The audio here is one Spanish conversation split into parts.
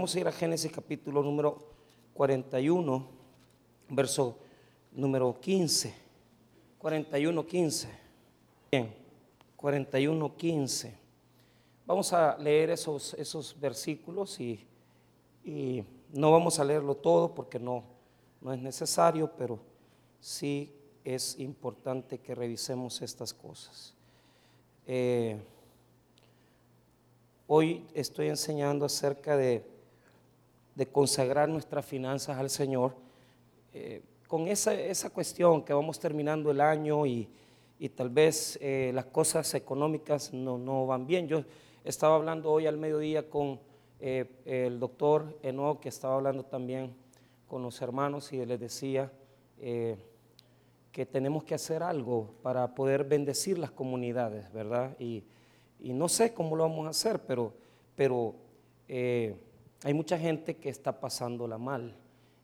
Vamos a ir a Génesis capítulo número 41, verso número 15. 41, 15. Bien, 41, 15. Vamos a leer esos, esos versículos y, y no vamos a leerlo todo porque no, no es necesario, pero sí es importante que revisemos estas cosas. Eh, hoy estoy enseñando acerca de de consagrar nuestras finanzas al Señor, eh, con esa, esa, cuestión que vamos terminando el año y, y tal vez eh, las cosas económicas no, no, van bien. Yo estaba hablando hoy al mediodía con eh, el doctor Eno, que estaba hablando también con los hermanos y les decía que tenemos que hacer algo para poder bendecir las comunidades, ¿verdad? Y, y no sé cómo lo vamos a hacer, pero, pero hay mucha gente que está pasándola mal.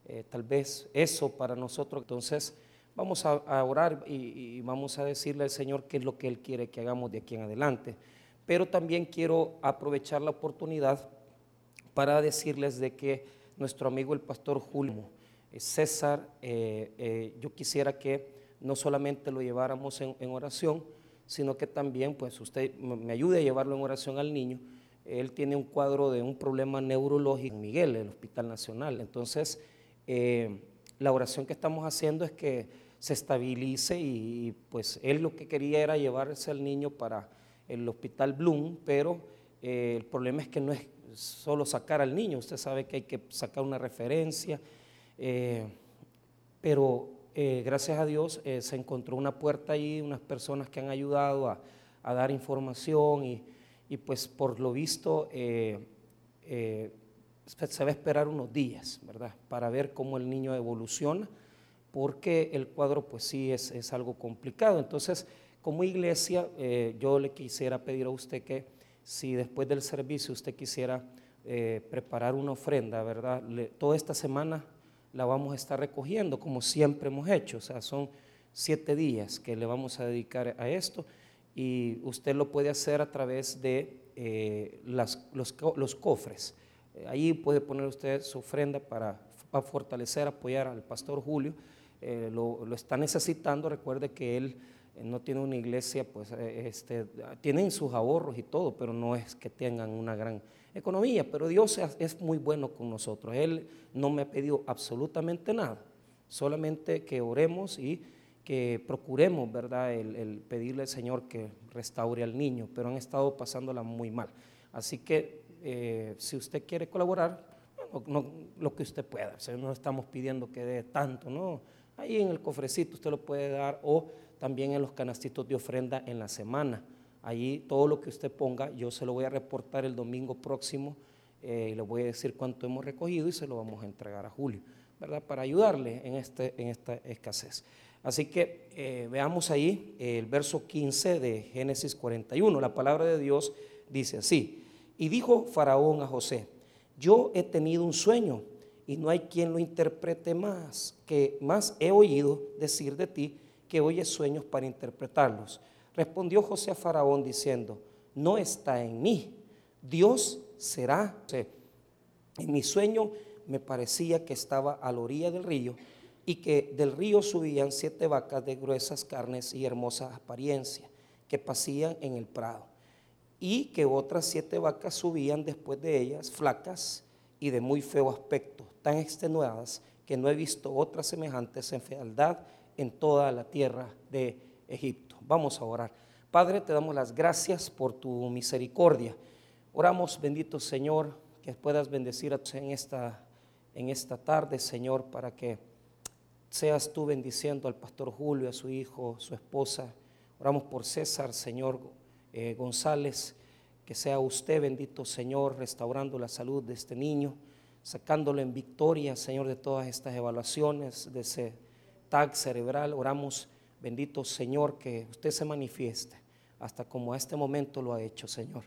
Eh, tal vez eso para nosotros, entonces vamos a, orar y, vamos a decirle al Señor qué es lo que Él quiere que hagamos de aquí en adelante. Pero también quiero aprovechar la oportunidad para decirles de que nuestro amigo el pastor Julio eh, César, eh, yo quisiera que no solamente lo lleváramos en, en oración, sino que también pues usted me ayude a llevarlo en oración al niño él tiene un cuadro de un problema neurológico en Miguel, el Hospital Nacional. Entonces, eh, la oración que estamos haciendo es que se estabilice y, pues él lo que quería era llevarse al niño para el Hospital Bloom, pero eh, el problema es que no es solo sacar al niño, usted sabe que hay que sacar una referencia, eh, pero gracias a Dios se encontró una puerta ahí, unas personas que han ayudado a, a dar información y y pues por lo visto eh, eh, se va a esperar unos días, ¿verdad? Para ver cómo el niño evoluciona, porque el cuadro pues sí es, es algo complicado. Entonces, como iglesia, eh, yo le quisiera pedir a usted que si después del servicio usted quisiera preparar una ofrenda, ¿verdad? toda esta semana la vamos a estar recogiendo, como siempre hemos hecho, o sea, son siete días que le vamos a dedicar a esto y usted lo puede hacer a través de eh, las, los, los, cofres. Eh, ahí puede poner usted su ofrenda para, para fortalecer, apoyar al pastor Julio. Eh, lo, lo, está necesitando, recuerde que él no tiene una iglesia, pues este, tienen sus ahorros y todo, pero no es que tengan una gran economía, pero Dios es muy bueno con nosotros. Él no me ha pedido absolutamente nada, solamente que oremos y que procuremos, ¿verdad?, el, pedirle al Señor que restaure al niño, pero han estado pasándola muy mal. Así que eh, si usted quiere colaborar, lo que usted pueda, no estamos pidiendo que dé tanto, ¿no? Ahí en el cofrecito usted lo puede dar o también en los canastitos de ofrenda en la semana. Allí todo lo que usted ponga, yo se lo voy a reportar el domingo próximo eh, y le voy a decir cuánto hemos recogido y se lo vamos a entregar a Julio, ¿verdad? Para ayudarle en, este, en esta escasez. Así que eh, veamos ahí el verso 15 de Génesis 41. La palabra de Dios dice así. Y dijo Faraón a José, yo he tenido un sueño y no hay quien lo interprete más, que más he oído decir de ti que oyes sueños para interpretarlos. Respondió José a Faraón diciendo, no está en mí, Dios será. En mi sueño me parecía que estaba a la orilla del río y que del río subían siete vacas de gruesas carnes y hermosa apariencia, que pasían en el prado, y que otras siete vacas subían después de ellas, flacas y de muy feo aspecto, tan extenuadas que no he visto otras semejantes en fealdad en toda la tierra de Egipto. Vamos a orar. Padre, te damos las gracias por tu misericordia. Oramos, bendito Señor, que puedas bendecir en esta, en esta tarde, Señor, para que seas tú bendiciendo al pastor Julio, a su hijo, su esposa. Oramos por César, Señor eh, González, que sea usted bendito, Señor, restaurando la salud de este niño, sacándolo en victoria, Señor, de todas estas evaluaciones, de ese tag cerebral. Oramos, bendito Señor, que usted se manifieste, hasta como a este momento lo ha hecho, Señor.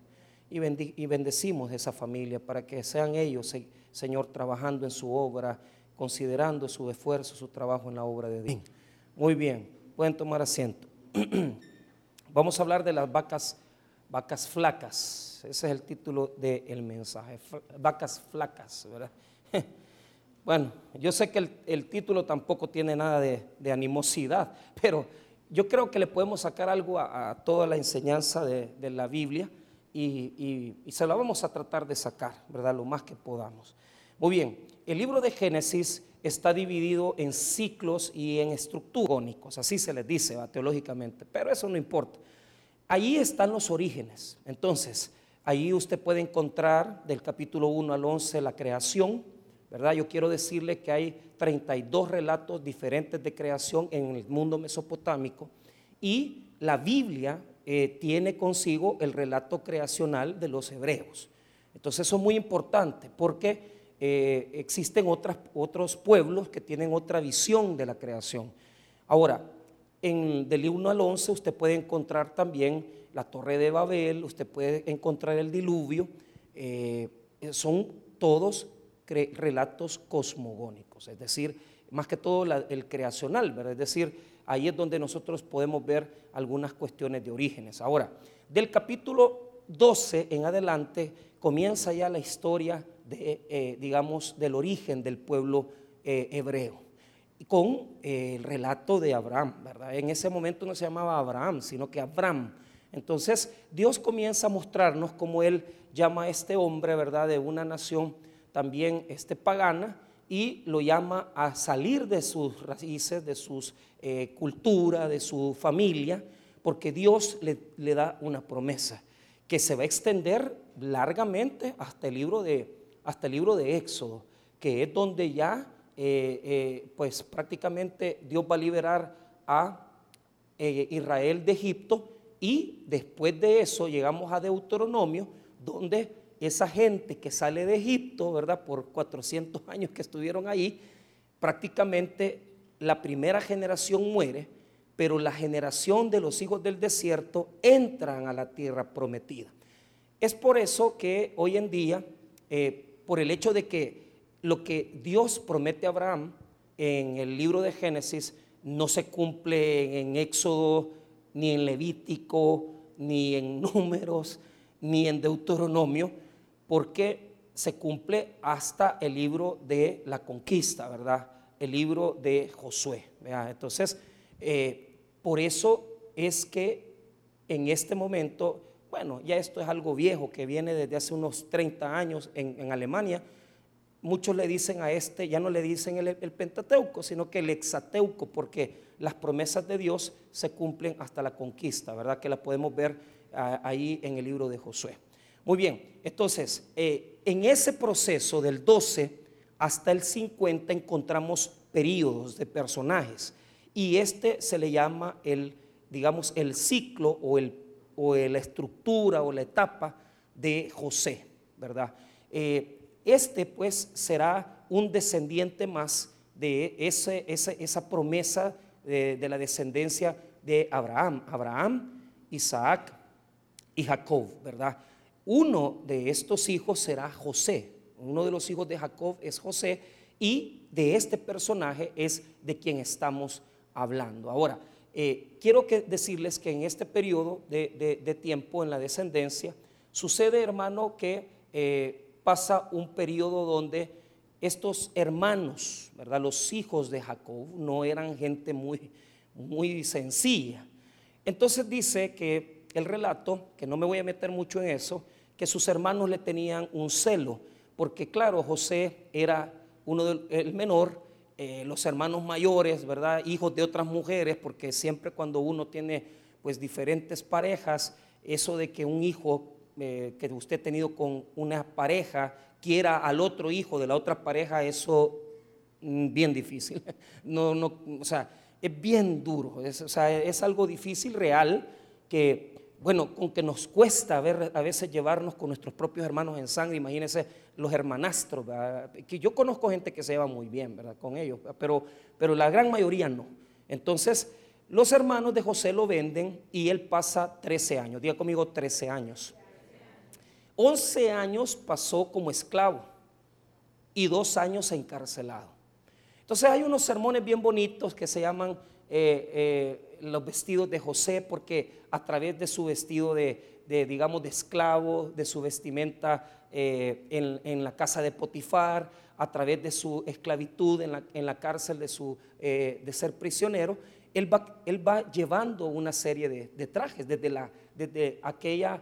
Y, y bendecimos esa familia para que sean ellos, Señor, trabajando en su obra considerando su esfuerzo, su trabajo en la obra de Dios. Muy bien, pueden tomar asiento. Vamos a hablar de las vacas vacas flacas. Ese es el título del mensaje, vacas flacas, ¿verdad? Bueno, yo sé que el, título tampoco tiene nada de, animosidad, pero yo creo que le podemos sacar algo a, toda la enseñanza de, la Biblia y, y, se la vamos a tratar de sacar, ¿verdad? Lo más que podamos. Muy bien, el libro de Génesis está dividido en ciclos y en estructurónicos, así se les dice teológicamente, pero eso no importa. Allí están los orígenes. Entonces, ahí usted puede encontrar del capítulo 1 al 11 la creación, ¿verdad? Yo quiero decirle que hay 32 relatos diferentes de creación en el mundo mesopotámico y la Biblia eh, tiene consigo el relato creacional de los hebreos. Entonces eso es muy importante porque eh, existen otros pueblos que tienen otra visión de la creación. Ahora, en del 1 al 11 usted puede encontrar también la torre de Babel, usted puede encontrar el diluvio, eh, son todos relatos cosmogónicos, es decir, más que todo el creacional, ¿verdad? Es decir, ahí es donde nosotros podemos ver algunas cuestiones de orígenes. Ahora, del capítulo 12 en adelante comienza ya la historia eh, digamos, del origen del pueblo eh, hebreo, con eh, el relato de Abraham, ¿verdad? En ese momento no se llamaba Abraham, sino que Abraham. Entonces Dios comienza a mostrarnos cómo Él llama a este hombre, ¿verdad?, de una nación también este, pagana y lo llama a salir de sus raíces, de su cultura, de su familia, porque Dios le, le da una promesa que se va a extender largamente hasta el libro de, hasta el libro de Éxodo, que es donde ya, eh, eh, pues prácticamente Dios va a liberar a eh, Israel de Egipto y después de eso llegamos a Deuteronomio, donde esa gente que sale de Egipto, ¿verdad? Por 400 años que estuvieron ahí, prácticamente la primera generación muere, pero la generación de los hijos del desierto entran a la tierra prometida. Es por eso que hoy en día por el hecho de que lo que Dios promete a Abraham en el libro de Génesis no se cumple en Éxodo, ni en Levítico, ni en Números, ni en Deuteronomio, porque se cumple hasta el libro de la conquista, ¿verdad? El libro de Josué. Entonces, eh, por eso es que en este momento bueno, ya esto es algo viejo que viene desde hace unos 30 años en, Alemania. Muchos le dicen a este, ya no le dicen el, Pentateuco, sino que el Exateuco, porque las promesas de Dios se cumplen hasta la conquista, ¿verdad? Que la podemos ver ah, ahí en el libro de Josué. Muy bien, entonces, eh, en ese proceso del 12 hasta el 50 encontramos periodos de personajes y este se le llama el, digamos, el ciclo o el o la estructura o la etapa de José, ¿verdad? Eh, este pues será un descendiente más de ese, esa promesa de, de, la descendencia de Abraham, Abraham, Isaac y Jacob, ¿verdad? Uno de estos hijos será José, uno de los hijos de Jacob es José y de este personaje es de quien estamos hablando. Ahora, eh, quiero que decirles que en este periodo de, tiempo en la descendencia sucede, hermano, que eh, pasa un periodo donde estos hermanos, ¿verdad? Los hijos de Jacob no eran gente muy, muy sencilla. Entonces dice que el relato, que no me voy a meter mucho en eso, que sus hermanos le tenían un celo, porque claro, José era uno del menor eh, los hermanos mayores, ¿verdad? Hijos de otras mujeres, porque siempre cuando uno tiene pues diferentes parejas, eso de que un hijo eh, que usted ha tenido con una pareja quiera al otro hijo de la otra pareja, eso mm, bien difícil. No, no, o sea, es bien duro, es, o sea, es algo difícil, real, que bueno, aunque nos cuesta ver, a veces llevarnos con nuestros propios hermanos en sangre, imagínense los hermanastros, que yo conozco gente que se lleva muy bien ¿verdad? con ellos, pero, pero la gran mayoría no. Entonces, los hermanos de José lo venden y él pasa 13 años, diga conmigo 13 años. 11 años pasó como esclavo y dos años encarcelado. Entonces hay unos sermones bien bonitos que se llaman eh, eh, los vestidos de José, porque a través de su vestido de, de, digamos, de esclavo, de su vestimenta eh, en, la casa de Potifar, a través de su esclavitud en la, cárcel de, su, de ser prisionero, él va, él va, llevando una serie de, trajes, desde, la, desde aquella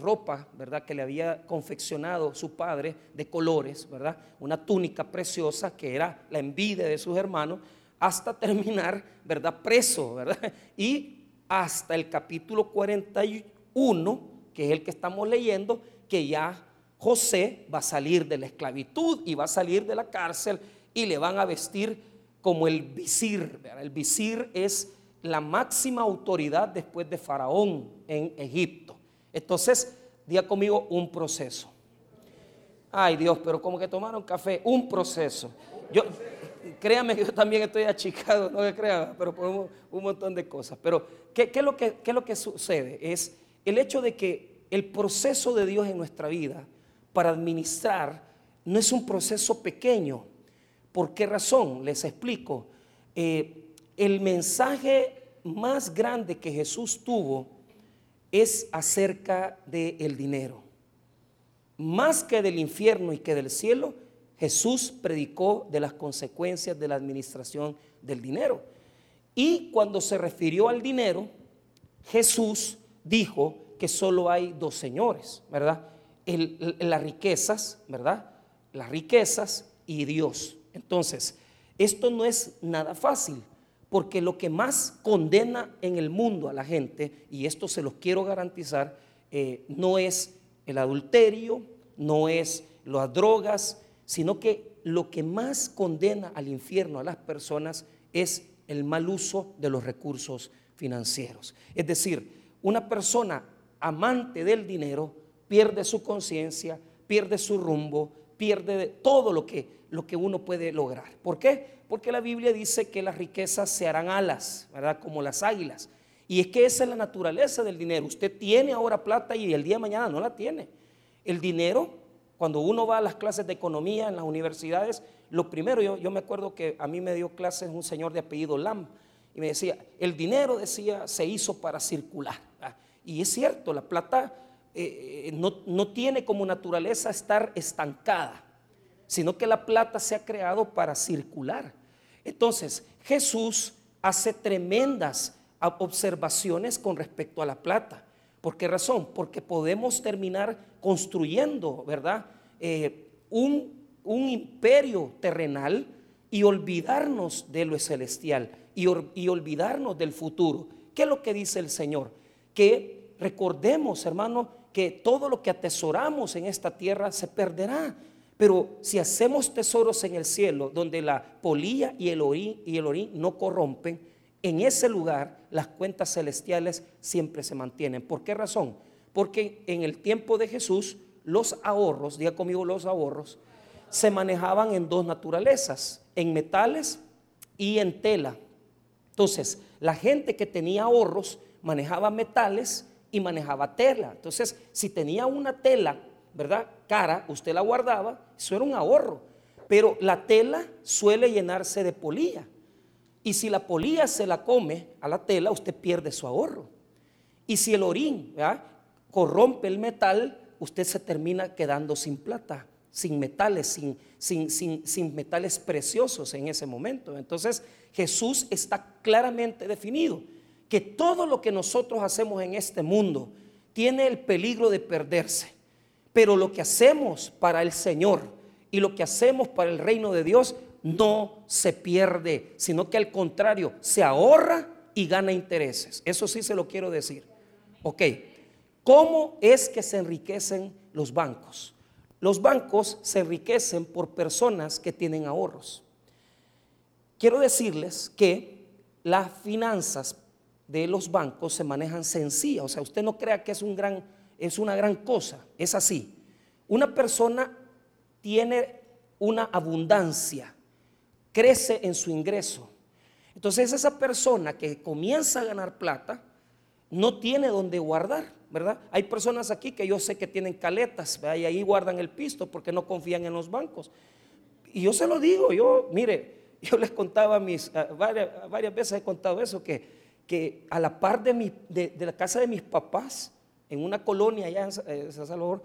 ropa, ¿verdad? Que le había confeccionado su padre de colores, ¿verdad? Una túnica preciosa que era la envidia de sus hermanos, hasta terminar, ¿verdad? Preso, ¿verdad? Y hasta el capítulo 41, que es el que estamos leyendo, que ya José va a salir de la esclavitud y va a salir de la cárcel y le van a vestir como el visir. El visir es la máxima autoridad después de Faraón en Egipto. Entonces, diga conmigo un proceso. Ay Dios, pero como que tomaron café, un proceso. Yo, créame que yo también estoy achicado, no me crean, pero por un, montón de cosas. Pero, ¿qué, es lo que, ¿qué es lo que sucede? Es el hecho de que el proceso de Dios en nuestra vida para administrar no es un proceso pequeño. ¿Por qué razón? Les explico. Eh, el mensaje más grande que Jesús tuvo es acerca del dinero. Más que del infierno y que del cielo, Jesús predicó de las consecuencias de la administración del dinero. Y cuando se refirió al dinero, Jesús dijo que solo hay dos señores, ¿verdad? las riquezas, ¿verdad? Las riquezas y Dios. Entonces, esto no es nada fácil. Porque lo que más condena en el mundo a la gente, y esto se los quiero garantizar, eh, no es el adulterio, no es las drogas, sino que lo que más condena al infierno a las personas es el mal uso de los recursos financieros. Es decir, una persona amante del dinero pierde su conciencia, pierde su rumbo, pierde todo lo que, lo que uno puede lograr. ¿Por qué? Porque la Biblia dice que las riquezas se harán alas, ¿verdad? Como las águilas. Y es que esa es la naturaleza del dinero. Usted tiene ahora plata y el día de mañana no la tiene. El dinero, cuando uno va a las clases de economía en las universidades, lo primero, yo, me acuerdo que a mí me dio clases un señor de apellido Lam y me decía, el dinero, decía, se hizo para circular. Y es cierto, la plata eh, eh, no, no tiene como naturaleza estar estancada, sino que la plata se ha creado para circular. Entonces, Jesús hace tremendas observaciones con respecto a la plata. ¿Por qué razón? Porque podemos terminar construyendo, ¿verdad? Eh, un, imperio terrenal y olvidarnos de lo celestial y, y olvidarnos del futuro. ¿Qué es lo que dice el Señor? Que recordemos, hermano, que todo lo que atesoramos en esta tierra se perderá. Pero si hacemos tesoros en el cielo, donde la polilla y el orín, y el orín no corrompen, en ese lugar las cuentas celestiales siempre se mantienen. ¿Por qué razón? Porque en el tiempo de Jesús los ahorros, diga conmigo los ahorros, se manejaban en dos naturalezas, en metales y en tela. Entonces, la gente que tenía ahorros manejaba metales y manejaba tela. Entonces, si tenía una tela ¿verdad? Cara, usted la guardaba, eso era un ahorro. Pero la tela suele llenarse de polilla. Y si la polilla se la come a la tela, usted pierde su ahorro. Y si el orín corrompe el metal, usted se termina quedando sin plata, sin metales, sin, sin, sin, metales preciosos en ese momento. Entonces Jesús está claramente definido que todo lo que nosotros hacemos en este mundo tiene el peligro de perderse. Pero lo que hacemos para el Señor y lo que hacemos para el reino de Dios no se pierde, sino que al contrario, se ahorra y gana intereses. Eso sí se lo quiero decir. Ok, ¿cómo es que se enriquecen los bancos? Los bancos se enriquecen por personas que tienen ahorros. Quiero decirles que las finanzas de los bancos se manejan sencillas, o sea, usted no crea que es un gran es una gran cosa, es así. Una persona tiene una abundancia, crece en su ingreso. Entonces esa persona que comienza a ganar plata no tiene donde guardar, ¿verdad? Hay personas aquí que yo sé que tienen caletas, y ahí guardan el pisto porque no confían en los bancos. Y yo se lo digo, yo, mire, yo les contaba mis, varias, veces he contado eso, que, que a la par de, mi, de la casa de mis papás, en una colonia allá en eh, San Salvador,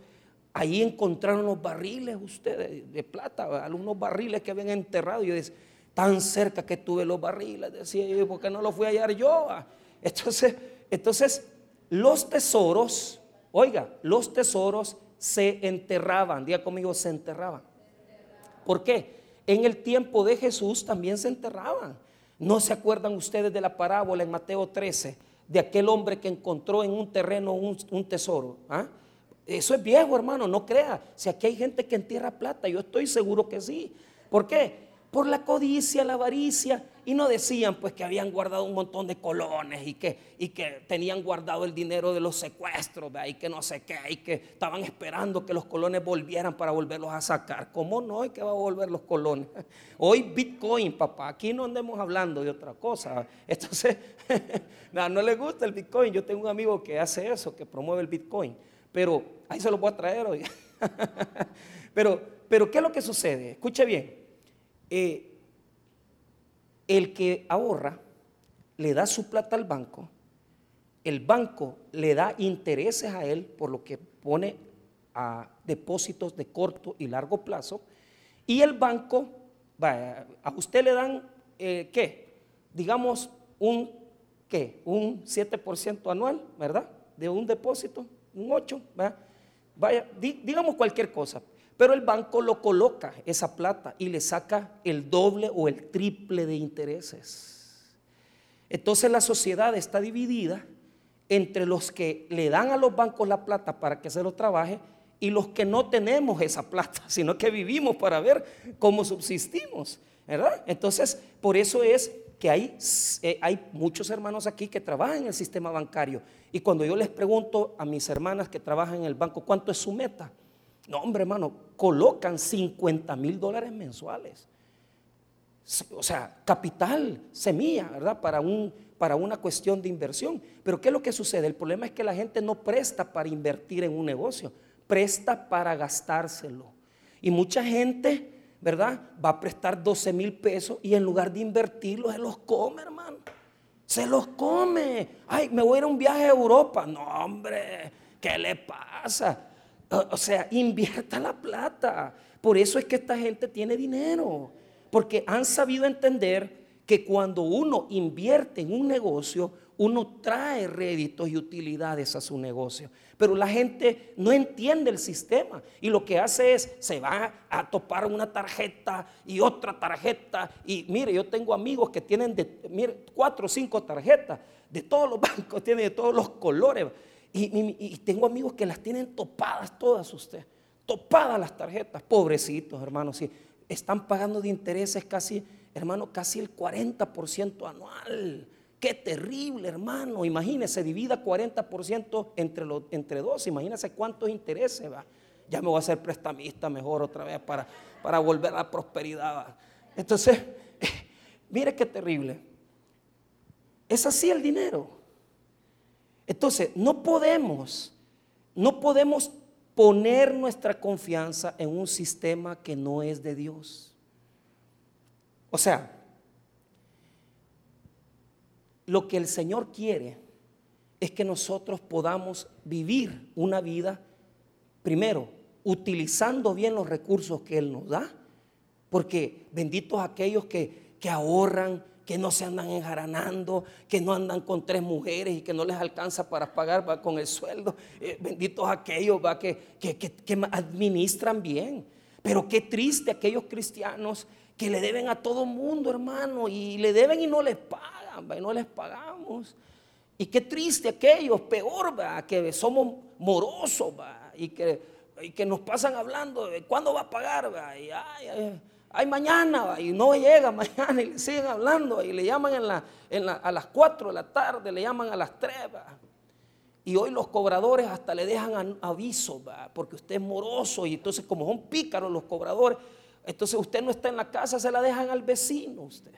ahí encontraron los barriles ustedes de plata, algunos barriles que habían enterrado. Y yo decía, tan cerca que tuve los barriles, decía yo, ¿por qué no los fui a hallar yo? Entonces, entonces los tesoros, oiga, los tesoros se enterraban, diga conmigo, se enterraban. ¿Por qué? En el tiempo de Jesús también se enterraban. ¿No se acuerdan ustedes de la parábola en Mateo 13 de aquel hombre que encontró en un terreno un, tesoro? ¿Ah? Eso es viejo, hermano, no crea. Si aquí hay gente que entierra plata, yo estoy seguro que sí. ¿Por qué? Por la codicia, la avaricia. Y no decían pues que habían guardado un montón de colones y que, y que tenían guardado el dinero de los secuestros, y que no sé qué, y que estaban esperando que los colones volvieran para volverlos a sacar. ¿Cómo no? ¿Y que va a volver los colones? Hoy Bitcoin, papá, aquí no andemos hablando de otra cosa. Entonces, no, no le gusta el Bitcoin. Yo tengo un amigo que hace eso, que promueve el Bitcoin. Pero ahí se lo voy a traer hoy. pero, pero, ¿qué es lo que sucede? Escuche bien. Eh, el que ahorra le da su plata al banco, el banco le da intereses a él por lo que pone a depósitos de corto y largo plazo, y el banco, a usted le dan, eh, ¿qué? Digamos, un, ¿qué? Un 7% anual, ¿verdad? De un depósito, un 8, Vaya, digamos cualquier cosa. Pero el banco lo coloca esa plata y le saca el doble o el triple de intereses. Entonces la sociedad está dividida entre los que le dan a los bancos la plata para que se lo trabaje y los que no tenemos esa plata, sino que vivimos para ver cómo subsistimos. ¿verdad? Entonces, por eso es que hay, eh, hay muchos hermanos aquí que trabajan en el sistema bancario. Y cuando yo les pregunto a mis hermanas que trabajan en el banco, ¿cuánto es su meta? No, hombre, hermano, colocan 50 mil dólares mensuales. O sea, capital, semilla, ¿verdad? Para, un, para una cuestión de inversión. Pero ¿qué es lo que sucede? El problema es que la gente no presta para invertir en un negocio, presta para gastárselo. Y mucha gente, ¿verdad? Va a prestar 12 mil pesos y en lugar de invertirlos, se los come, hermano. Se los come. Ay, me voy a ir a un viaje a Europa. No, hombre, ¿qué le pasa? O sea, invierta la plata. Por eso es que esta gente tiene dinero. Porque han sabido entender que cuando uno invierte en un negocio, uno trae réditos y utilidades a su negocio. Pero la gente no entiende el sistema y lo que hace es, se va a topar una tarjeta y otra tarjeta. Y mire, yo tengo amigos que tienen cuatro o cinco tarjetas de todos los bancos, tienen de todos los colores. Y, tengo amigos que las tienen topadas todas usted. Topadas las tarjetas. Pobrecitos, hermanos. Sí, están pagando de intereses casi, hermano, casi el 40% anual. Qué terrible, hermano. Imagínese, divida 40% entre, los, entre dos. Imagínese cuántos intereses va. Ya me voy a hacer prestamista mejor otra vez para, para volver a la prosperidad. Entonces, mire qué terrible. Es así el dinero. Entonces, no podemos, no podemos poner nuestra confianza en un sistema que no es de Dios. O sea, lo que el Señor quiere es que nosotros podamos vivir una vida, primero, utilizando bien los recursos que Él nos da, porque benditos aquellos que, que ahorran, que no se andan enjaranando, que no andan con tres mujeres y que no les alcanza para pagar con el sueldo. Eh, benditos aquellos ¿va? Que, que, administran bien. Pero qué triste aquellos cristianos que le deben a todo mundo, hermano, y le deben y no les pagan, y no les pagamos. Y qué triste aquellos, peor, que somos morosos. Y, que, y que nos pasan hablando de cuándo va a pagar. ¿va? Y, ay, ay, mañana, y no llega mañana, y le siguen hablando, y le llaman a las 4 de la tarde, le llaman a las 3, y hoy los cobradores hasta le dejan aviso, porque usted es moroso, y entonces como son pícaros los cobradores, entonces usted no está en la casa, se la dejan al vecino usted.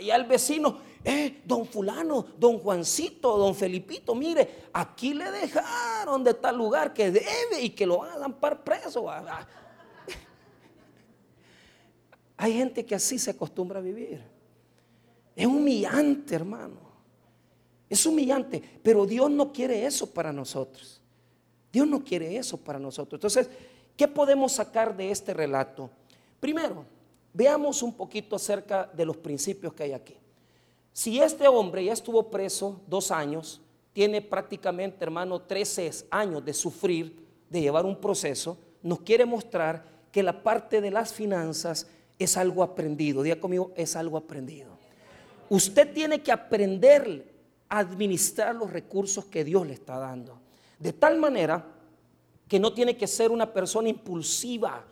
Y al vecino, eh, don fulano, don Juancito, don Felipito, mire, aquí le dejaron de tal lugar que debe y que lo van a lampar preso. Hay gente que así se acostumbra a vivir. Es humillante, hermano. Es humillante, pero Dios no quiere eso para nosotros. Dios no quiere eso para nosotros. Entonces, ¿qué podemos sacar de este relato? Primero, veamos un poquito acerca de los principios que hay aquí. Si este hombre ya estuvo preso dos años, tiene prácticamente, hermano, 13 años de sufrir, de llevar un proceso, nos quiere mostrar que la parte de las finanzas es algo aprendido. Diga conmigo, es algo aprendido. Usted tiene que aprender a administrar los recursos que Dios le está dando. De tal manera que no tiene que ser una persona impulsiva.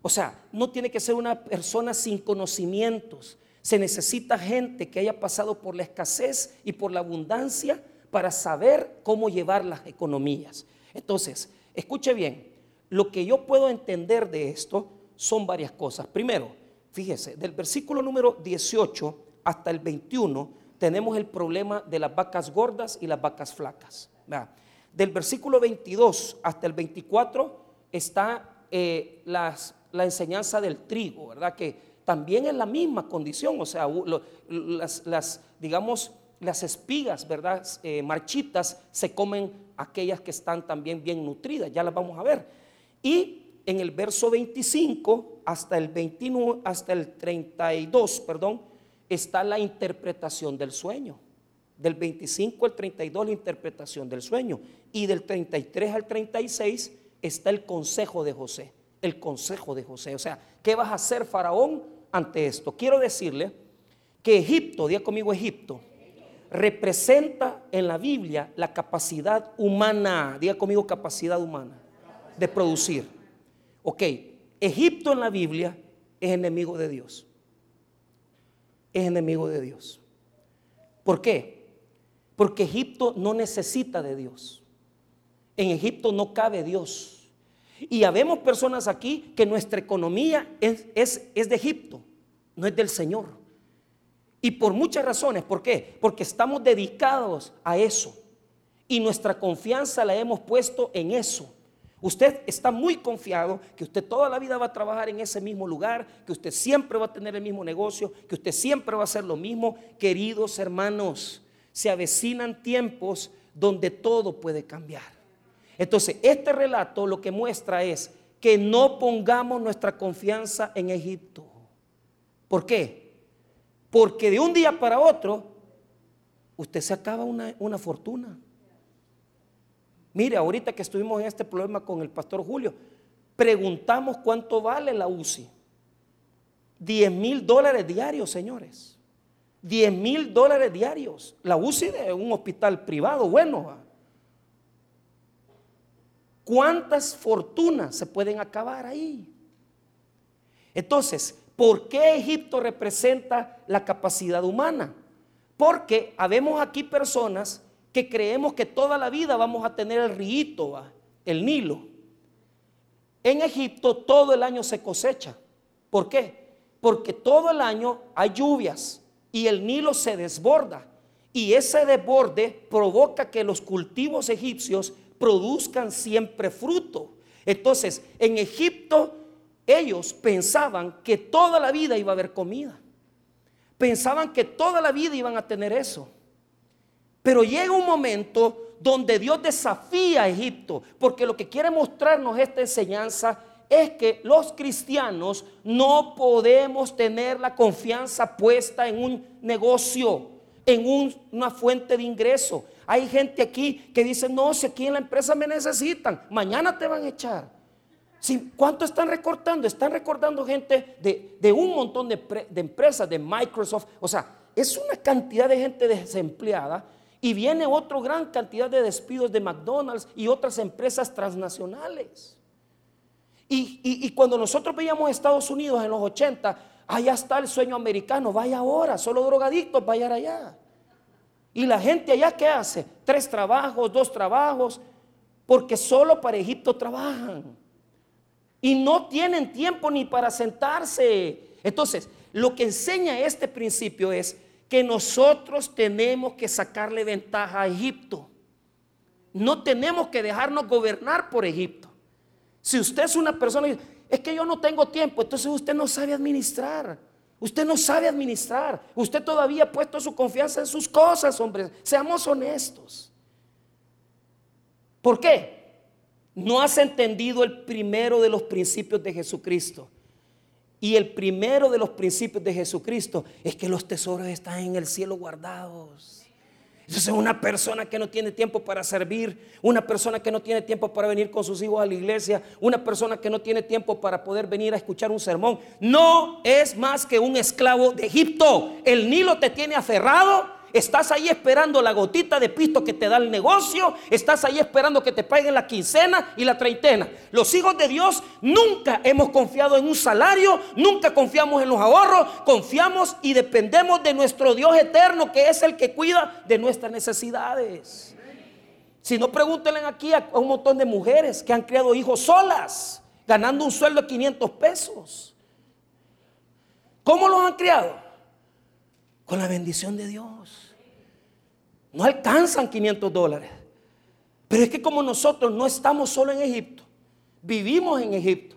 O sea, no tiene que ser una persona sin conocimientos. Se necesita gente que haya pasado por la escasez y por la abundancia para saber cómo llevar las economías. Entonces, escuche bien, lo que yo puedo entender de esto son varias cosas. Primero, fíjese, del versículo número 18 hasta el 21 tenemos el problema de las vacas gordas y las vacas flacas. Del versículo 22 hasta el 24 está eh, la enseñanza del trigo, ¿verdad? Que también es la misma condición, o sea, las, digamos, las espigas, ¿verdad? Eh, marchitas se comen aquellas que están también bien nutridas, ya las vamos a ver. Y en el verso 25 hasta el 29, hasta el 32, perdón, está la interpretación del sueño. Del 25 al 32 la interpretación del sueño y del 33 al 36 está el consejo de José, el consejo de José, o sea, ¿qué vas a hacer faraón? ante esto. Quiero decirle que Egipto, diga conmigo Egipto, representa en la Biblia la capacidad humana, diga conmigo capacidad humana, de producir. Ok, Egipto en la Biblia es enemigo de Dios. Es enemigo de Dios. ¿Por qué? Porque Egipto no necesita de Dios. En Egipto no cabe Dios. Y habemos personas aquí que nuestra economía es, es, de Egipto, no es del Señor. Y por muchas razones, ¿por qué? Porque estamos dedicados a eso. Y nuestra confianza la hemos puesto en eso. Usted está muy confiado que usted toda la vida va a trabajar en ese mismo lugar, que usted siempre va a tener el mismo negocio, que usted siempre va a hacer lo mismo. Queridos hermanos, se avecinan tiempos donde todo puede cambiar. Entonces, este relato lo que muestra es que no pongamos nuestra confianza en Egipto. ¿Por qué? Porque de un día para otro, usted se acaba una, una fortuna. Mire, ahorita que estuvimos en este problema con el pastor Julio, preguntamos cuánto vale la UCI. 10 mil dólares diarios, señores. 10 mil dólares diarios. La UCI de un hospital privado, bueno. ¿Cuántas fortunas se pueden acabar ahí? Entonces, ¿por qué Egipto representa la capacidad humana? Porque habemos aquí personas que creemos que toda la vida vamos a tener el río, el Nilo. En Egipto todo el año se cosecha. ¿Por qué? Porque todo el año hay lluvias y el Nilo se desborda. Y ese desborde provoca que los cultivos egipcios produzcan siempre fruto. Entonces, en Egipto ellos pensaban que toda la vida iba a haber comida. Pensaban que toda la vida iban a tener eso. Pero llega un momento donde Dios desafía a Egipto, porque lo que quiere mostrarnos esta enseñanza es que los cristianos no podemos tener la confianza puesta en un negocio, en una fuente de ingreso. Hay gente aquí que dice, no, si aquí en la empresa me necesitan, mañana te van a echar. ¿Cuánto están recortando? Están recortando gente de, un montón de, de, empresas, de Microsoft. O sea, es una cantidad de gente desempleada y viene otra gran cantidad de despidos de McDonald's y otras empresas transnacionales. Y, y cuando nosotros veíamos Estados Unidos en los 80, allá está el sueño americano, vaya ahora, solo drogadictos vayan allá. Y la gente allá, ¿qué hace? Tres trabajos, dos trabajos, porque solo para Egipto trabajan. Y no tienen tiempo ni para sentarse. Entonces, lo que enseña este principio es que nosotros tenemos que sacarle ventaja a Egipto. No tenemos que dejarnos gobernar por Egipto. Si usted es una persona, es que yo no tengo tiempo, entonces usted no sabe administrar. Usted no sabe administrar. Usted todavía ha puesto su confianza en sus cosas, hombre. Seamos honestos. ¿Por qué? No has entendido el primero de los principios de Jesucristo. Y el primero de los principios de Jesucristo es que los tesoros están en el cielo guardados. Entonces una persona que no tiene tiempo para servir, una persona que no tiene tiempo para venir con sus hijos a la iglesia, una persona que no tiene tiempo para poder venir a escuchar un sermón, no es más que un esclavo de Egipto. El Nilo te tiene aferrado Estás ahí esperando la gotita de pisto que te da el negocio. Estás ahí esperando que te paguen la quincena y la treintena. Los hijos de Dios nunca hemos confiado en un salario, nunca confiamos en los ahorros. Confiamos y dependemos de nuestro Dios eterno, que es el que cuida de nuestras necesidades. Si no, pregúntenle aquí a un montón de mujeres que han criado hijos solas, ganando un sueldo de 500 pesos. ¿Cómo los han criado? Con la bendición de Dios. No alcanzan 500 dólares. Pero es que como nosotros no estamos solo en Egipto, vivimos en Egipto,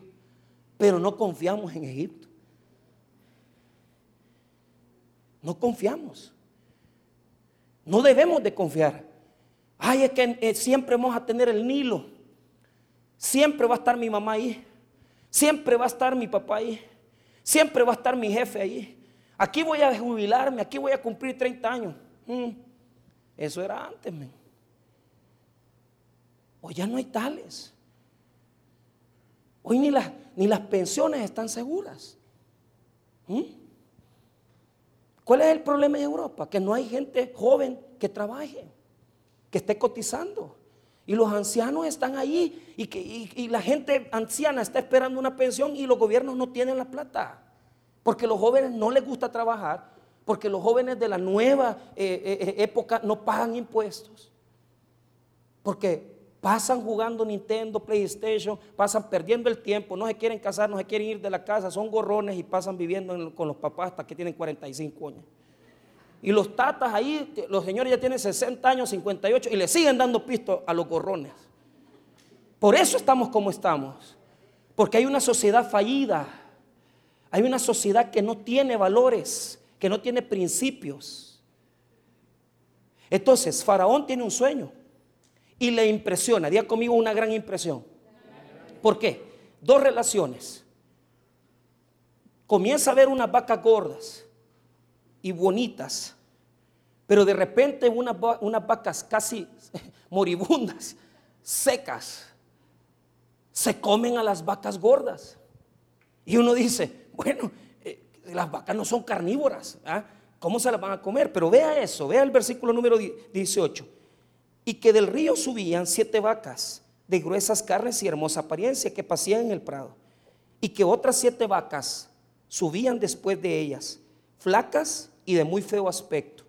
pero no confiamos en Egipto. No confiamos. No debemos de confiar. Ay, es que eh, siempre vamos a tener el Nilo. Siempre va a estar mi mamá ahí. Siempre va a estar mi papá ahí. Siempre va a estar mi jefe ahí. Aquí voy a jubilarme, aquí voy a cumplir 30 años. Mm, eso era antes, Hoy ya no hay tales. Hoy ni las, ni las pensiones están seguras. Mm. ¿Cuál es el problema en Europa? Que no hay gente joven que trabaje, que esté cotizando. Y los ancianos están ahí y, que, y la gente anciana está esperando una pensión y los gobiernos no tienen la plata. Porque los jóvenes no les gusta trabajar, porque los jóvenes de la nueva eh, eh, eh, época no pagan impuestos. Porque pasan jugando Nintendo, PlayStation, pasan perdiendo el tiempo, no se quieren casar, no se quieren ir de la casa, son gorrones y pasan viviendo con los papás hasta que tienen 45 años. Y los tatas ahí, los señores ya tienen 60 años, 58 y le siguen dando pisto a los gorrones. Por eso estamos como estamos. Porque hay una sociedad fallida hay una sociedad que no tiene valores, que no tiene principios. Entonces, Faraón tiene un sueño y le impresiona. Día conmigo una gran impresión. ¿Por qué? Dos relaciones. Comienza a ver unas vacas gordas y bonitas, pero de repente unas vacas casi moribundas, secas, se comen a las vacas gordas. Y uno dice, bueno, eh, las vacas no son carnívoras. ¿ah? ¿Cómo se las van a comer? Pero vea eso, vea el versículo número 18. Y que del río subían siete vacas de gruesas carnes y hermosa apariencia que pasían en el prado. Y que otras siete vacas subían después de ellas, flacas y de muy feo aspecto.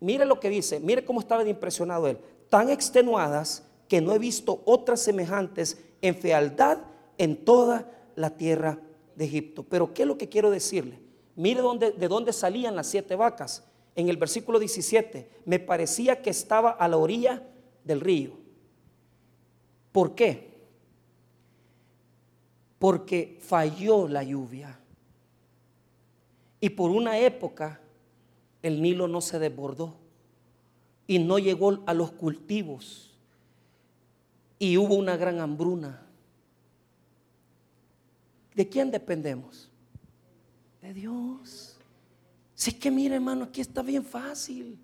Mire lo que dice, mire cómo estaba de impresionado él. Tan extenuadas que no he visto otras semejantes en fealdad en toda la tierra de Egipto. Pero ¿qué es lo que quiero decirle? Mire dónde, de dónde salían las siete vacas. En el versículo 17, me parecía que estaba a la orilla del río. ¿Por qué? Porque falló la lluvia. Y por una época el Nilo no se desbordó y no llegó a los cultivos. Y hubo una gran hambruna. ¿De quién dependemos? De Dios. Si que mire, hermano, aquí está bien fácil.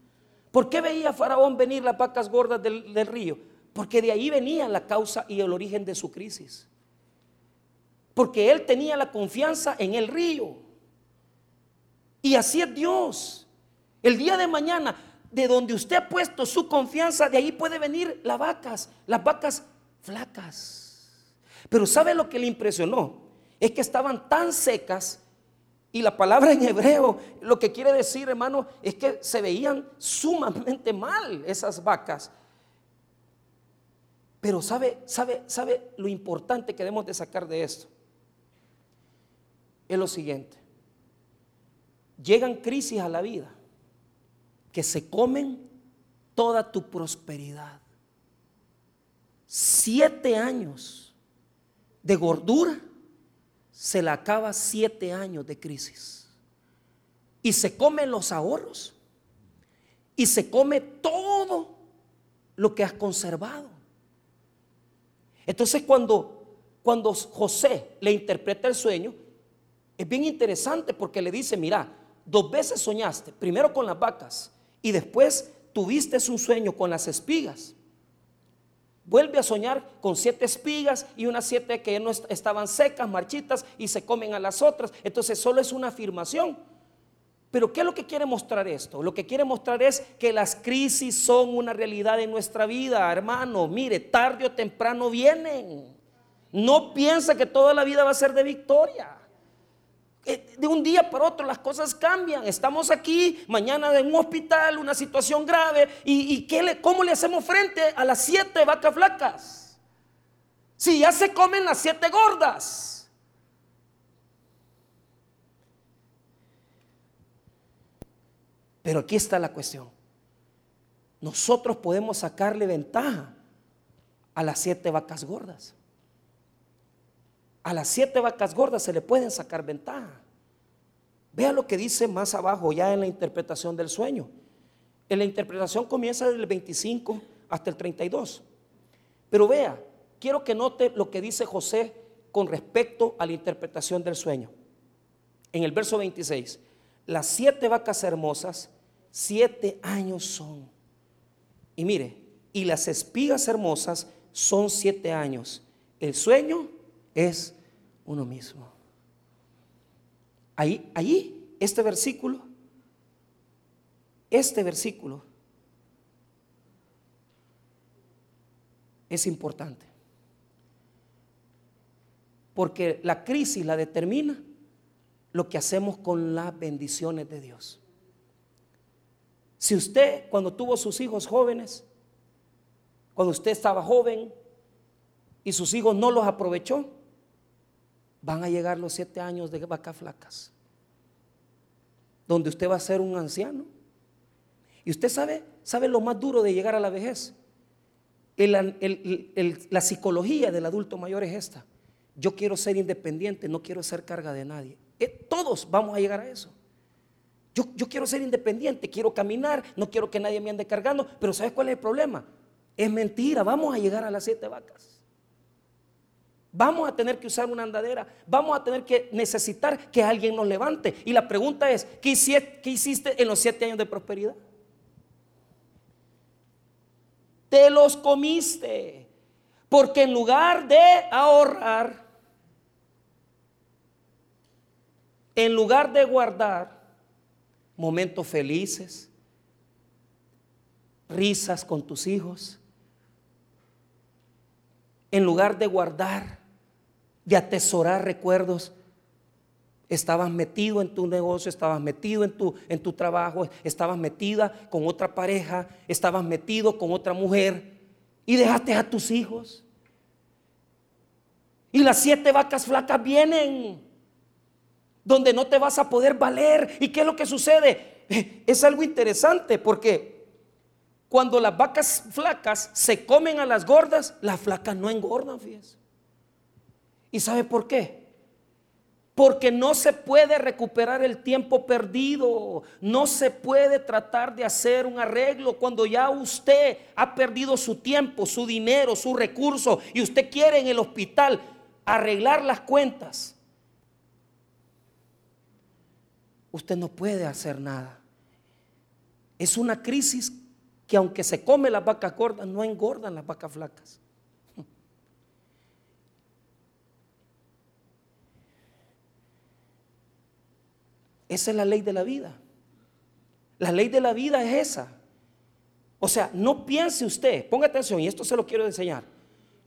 ¿Por qué veía Faraón venir las vacas gordas del, del río? Porque de ahí venía la causa y el origen de su crisis. Porque él tenía la confianza en el río. Y así es Dios. El día de mañana, de donde usted ha puesto su confianza, de ahí puede venir las vacas, las vacas flacas. Pero ¿sabe lo que le impresionó? Es que estaban tan secas y la palabra en hebreo lo que quiere decir, hermano, es que se veían sumamente mal esas vacas. Pero sabe, sabe, sabe lo importante que debemos de sacar de esto. Es lo siguiente. Llegan crisis a la vida que se comen toda tu prosperidad. Siete años de gordura se la acaba siete años de crisis. y se come los ahorros y se come todo lo que has conservado. Entonces cuando, cuando José le interpreta el sueño, es bien interesante porque le dice, mira, dos veces soñaste, primero con las vacas y después tuviste un sueño con las espigas. Vuelve a soñar con siete espigas y unas siete que no estaban secas, marchitas y se comen a las otras. Entonces solo es una afirmación. Pero ¿qué es lo que quiere mostrar esto? Lo que quiere mostrar es que las crisis son una realidad en nuestra vida, hermano. Mire, tarde o temprano vienen. No piensa que toda la vida va a ser de victoria. Eh, de un día para otro las cosas cambian. Estamos aquí, mañana en un hospital, una situación grave. ¿Y, qué le, cómo le hacemos frente a las siete vacas flacas? Si ya se comen las siete gordas. Pero aquí está la cuestión. Nosotros podemos sacarle ventaja a las siete vacas gordas. A las siete vacas gordas se le pueden sacar ventaja. Vea lo que dice más abajo ya en la interpretación del sueño. En la interpretación comienza del 25 hasta el 32. Pero vea, quiero que note lo que dice José con respecto a la interpretación del sueño. En el verso 26, las siete vacas hermosas, siete años son. Y mire, y las espigas hermosas son siete años. El sueño es uno mismo. Ahí, ahí, este versículo, este versículo es importante. Porque la crisis la determina lo que hacemos con las bendiciones de Dios. Si usted cuando tuvo sus hijos jóvenes, cuando usted estaba joven y sus hijos no los aprovechó, van a llegar los siete años de vacas flacas, donde usted va a ser un anciano. Y usted sabe, sabe lo más duro de llegar a la vejez. la psicología del adulto mayor es esta. Yo quiero ser independiente, no quiero ser carga de nadie. Eh, todos vamos a llegar a eso. Yo, yo, quiero ser independiente, quiero caminar, no quiero que nadie me ande cargando, pero ¿sabes cuál es el problema? Es mentira, vamos a llegar a las siete vacas. Vamos a tener que usar una andadera, vamos a tener que necesitar que alguien nos levante. Y la pregunta es, ¿qué hiciste en los siete años de prosperidad? Te los comiste, porque en lugar de ahorrar, en lugar de guardar momentos felices, risas con tus hijos, en lugar de guardar de atesorar recuerdos. Estabas metido en tu negocio, estabas metido en tu, en tu trabajo, estabas metida con otra pareja, estabas metido con otra mujer y dejaste a tus hijos. Y las siete vacas flacas vienen donde no te vas a poder valer. ¿Y qué es lo que sucede? Es algo interesante porque cuando las vacas flacas se comen a las gordas, las flacas no engordan, fíjense. ¿Y sabe por qué? Porque no se puede recuperar el tiempo perdido. No se puede tratar de hacer un arreglo cuando ya usted ha perdido su tiempo, su dinero, su recurso y usted quiere en el hospital arreglar las cuentas. Usted no puede hacer nada. Es una crisis que aunque se come las vacas gordas, no engordan las vacas flacas. Esa es la ley de la vida. La ley de la vida es esa. O sea, no piense usted, ponga atención, y esto se lo quiero enseñar,